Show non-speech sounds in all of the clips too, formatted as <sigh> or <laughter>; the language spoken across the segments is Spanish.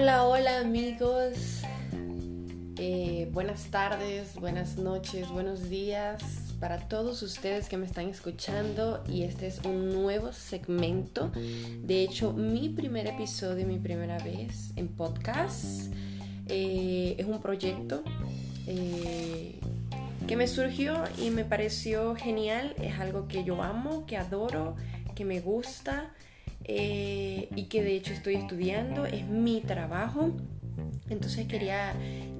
Hola, hola amigos. Eh, buenas tardes, buenas noches, buenos días para todos ustedes que me están escuchando y este es un nuevo segmento. De hecho, mi primer episodio, mi primera vez en podcast. Eh, es un proyecto eh, que me surgió y me pareció genial. Es algo que yo amo, que adoro, que me gusta. Eh, y que de hecho estoy estudiando, es mi trabajo. Entonces quería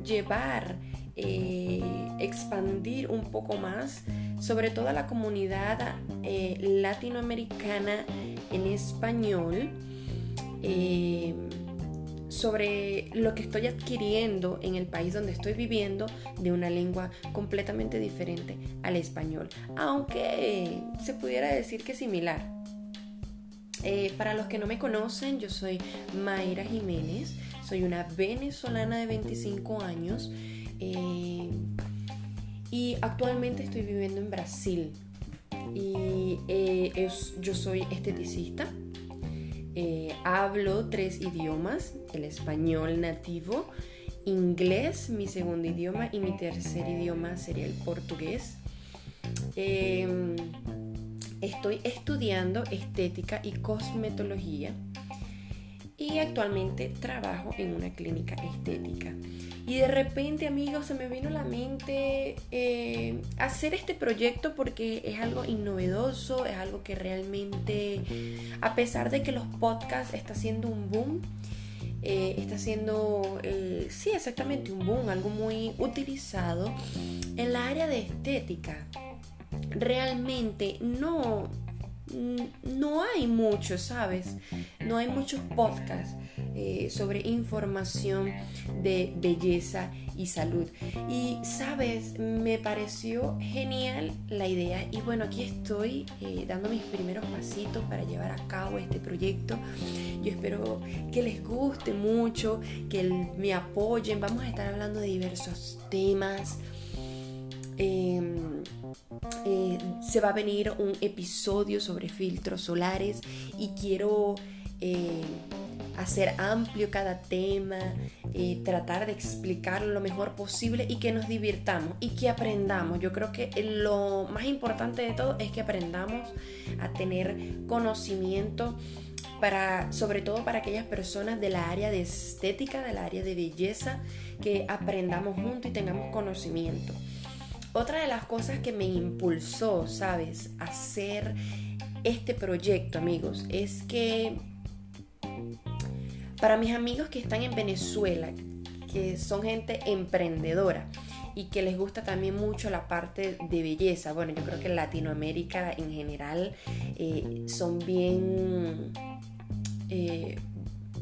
llevar, eh, expandir un poco más sobre toda la comunidad eh, latinoamericana en español, sobre lo que estoy adquiriendo en el país donde estoy viviendo de una lengua completamente diferente al español, aunque se pudiera decir que similar. Eh, para los que no me conocen, yo soy Mayra Jiménez, soy una venezolana de 25 años eh, y actualmente estoy viviendo en Brasil. Y eh, yo soy esteticista, hablo tres idiomas, el español nativo, inglés, mi segundo idioma, y mi tercer idioma sería el portugués. Estoy estudiando estética y cosmetología y actualmente trabajo en una clínica estética. Y de repente, amigos, se me vino a la mente eh, hacer este proyecto porque es algo innovedoso, es algo que realmente, a pesar de que los podcasts está haciendo un boom, eh, está haciendo, eh, sí, exactamente un boom, algo muy utilizado en la área de estética realmente no, no hay mucho, ¿sabes? No hay muchos podcasts eh, sobre información de belleza y salud. Y, ¿sabes? Me pareció genial la idea y bueno, aquí estoy eh, dando mis primeros pasitos para llevar a cabo este proyecto. Yo espero que les guste mucho, que me apoyen. Vamos a estar hablando de diversos temas. Em, eh, se va a venir un episodio sobre filtros solares y quiero eh, hacer amplio cada tema, eh, tratar de explicarlo lo mejor posible y que nos divirtamos y que aprendamos. Yo creo que lo más importante de todo es que aprendamos a tener conocimiento para, sobre todo para aquellas personas de la área de estética, del área de belleza, que aprendamos juntos y tengamos conocimiento. Otra de las cosas que me impulsó, ¿sabes?, a hacer este proyecto, amigos, es que para mis amigos que están en Venezuela, que son gente emprendedora y que les gusta también mucho la parte de belleza, bueno, yo creo que Latinoamérica en general eh, son bien, eh,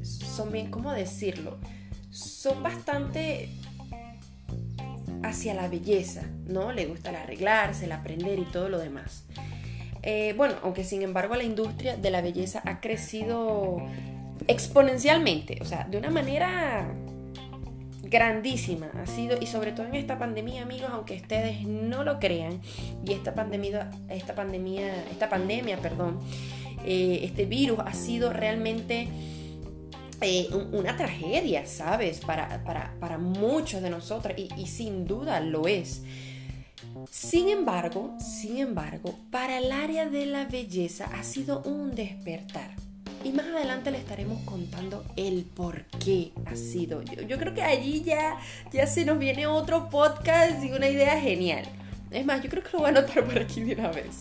son bien, ¿cómo decirlo? Son bastante hacia la belleza, ¿no? Le gusta el arreglarse, el aprender y todo lo demás. Eh, bueno, aunque sin embargo la industria de la belleza ha crecido exponencialmente, o sea, de una manera grandísima ha sido y sobre todo en esta pandemia amigos aunque ustedes no lo crean y esta pandemia esta pandemia esta pandemia perdón eh, este virus ha sido realmente eh, una tragedia, ¿sabes? Para, para, muchos de nosotros y, sin duda lo es. Sin embargo, sin embargo, para el área de la belleza ha sido un despertar. Y más adelante le estaremos contando el por qué ha sido. Yo, yo creo que allí ya, ya se nos viene otro podcast y una idea genial. Es más, yo creo que lo voy a anotar por aquí de una vez.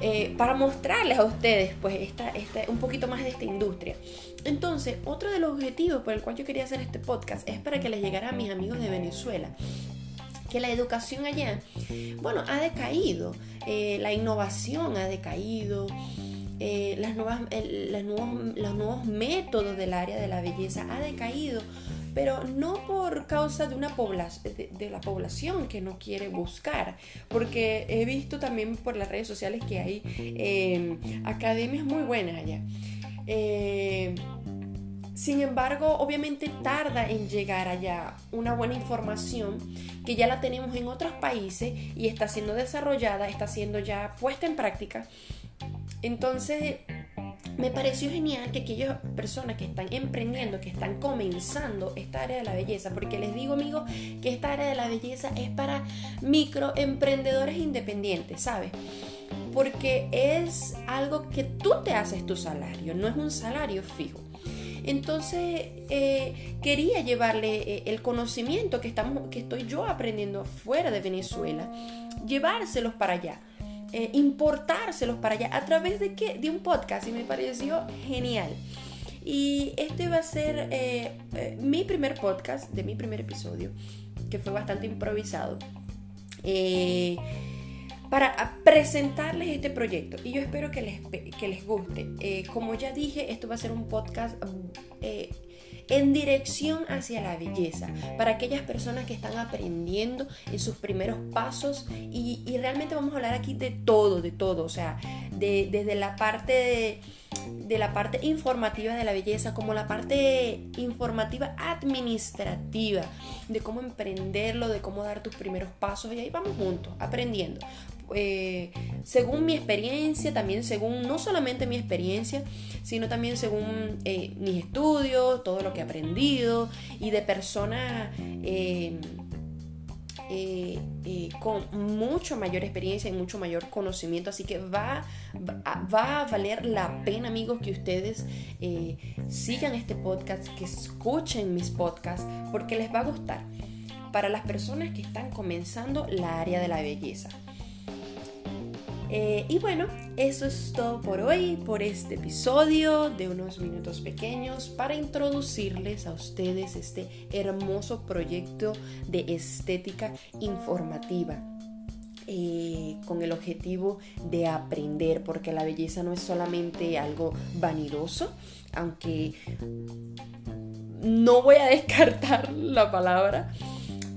Eh, para mostrarles a ustedes pues esta, un poquito más de esta industria. Entonces, otro de los objetivos por el cual yo quería hacer este podcast es para que les llegara a mis amigos de Venezuela que la educación allá, bueno, ha decaído, eh, la innovación ha decaído, eh, las nuevas, nuevos, los nuevos métodos del área de la belleza ha decaído pero no por causa de, una de, la población que no quiere buscar, porque he visto también por las redes sociales que hay em, academias muy buenas allá. Em, sin embargo, obviamente tarda en llegar allá una buena información que ya la tenemos en otros países y está siendo desarrollada, está siendo ya puesta en práctica. Entonces, me pareció genial que aquellas personas que están emprendiendo, que están comenzando esta área de la belleza, porque les digo amigos que esta área de la belleza es para microemprendedores independientes, ¿sabes? Porque es algo que tú te haces tu salario, no es un salario fijo. Entonces eh, quería llevarle eh, el conocimiento que, estamos, que estoy yo aprendiendo fuera de Venezuela, llevárselos para allá. Eh, importárselos para allá a través de qué? De un podcast y me pareció genial. Y este va a ser mi primer podcast, de mi primer episodio, que fue bastante improvisado para presentarles este proyecto y yo espero que les, que les guste. Eh, como ya dije, esto va a ser un podcast eh, en dirección hacia la belleza, para aquellas personas que están aprendiendo en sus primeros pasos y, realmente vamos a hablar aquí de todo, de todo, o sea, de, desde la parte de, de la parte informativa de la belleza como la parte informativa administrativa, de cómo emprenderlo, de cómo dar tus primeros pasos y ahí vamos juntos, aprendiendo. Eh, según mi experiencia, también según no solamente mi experiencia, sino también según eh, mis estudios, todo lo que he aprendido y de personas eh, con mucho mayor experiencia y mucho mayor conocimiento. Así que va, va, a valer la pena, amigos, que ustedes sigan este podcast, que escuchen mis podcasts, porque les va a gustar. Para las personas que están comenzando la área de la belleza. Eh, y bueno, eso es todo por hoy, por este episodio de unos minutos pequeños para introducirles a ustedes este hermoso proyecto de estética informativa. Eh, con el objetivo de aprender, porque la belleza no es solamente algo vanidoso, aunque no voy a <laughs> descartar la palabra,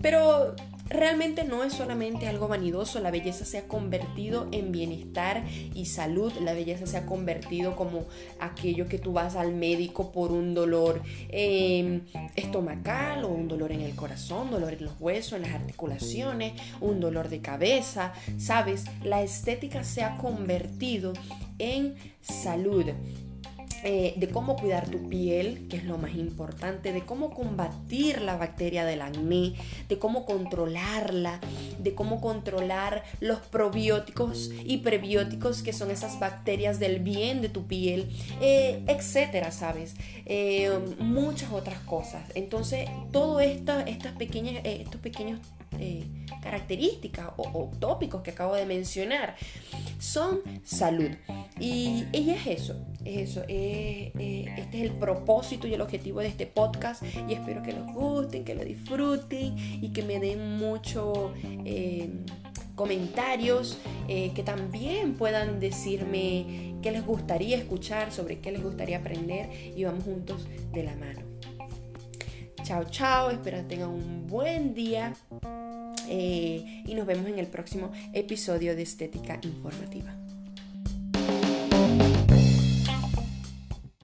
pero Realmente no es solamente algo vanidoso, la belleza se ha convertido en bienestar y salud, la belleza se ha convertido como aquello que tú vas al médico por un dolor em, estomacal o un dolor en el corazón, dolor en los huesos, en las articulaciones, un dolor de cabeza, ¿sabes? La estética se ha convertido en salud. Eh, de cómo cuidar tu piel, que es lo más importante, de cómo combatir la bacteria del acné, de cómo controlarla, de cómo controlar los probióticos y prebióticos, que son esas bacterias del bien de tu piel, eh, etcétera, ¿sabes? Eh, muchas otras cosas. Entonces, todo esto, estas pequeñas, estos pequeños características o, tópicos que acabo de mencionar son salud. Y, y es eso, es eso. este es el propósito y el objetivo de este podcast. Y espero que los gusten, que lo disfruten y que me den mucho. Eh, comentarios eh, que también puedan decirme qué les gustaría escuchar, sobre qué les gustaría aprender y vamos juntos de la mano. Chao, chao, espero que tengan un buen día. Eh, y nos vemos en el próximo episodio de Estética Informativa.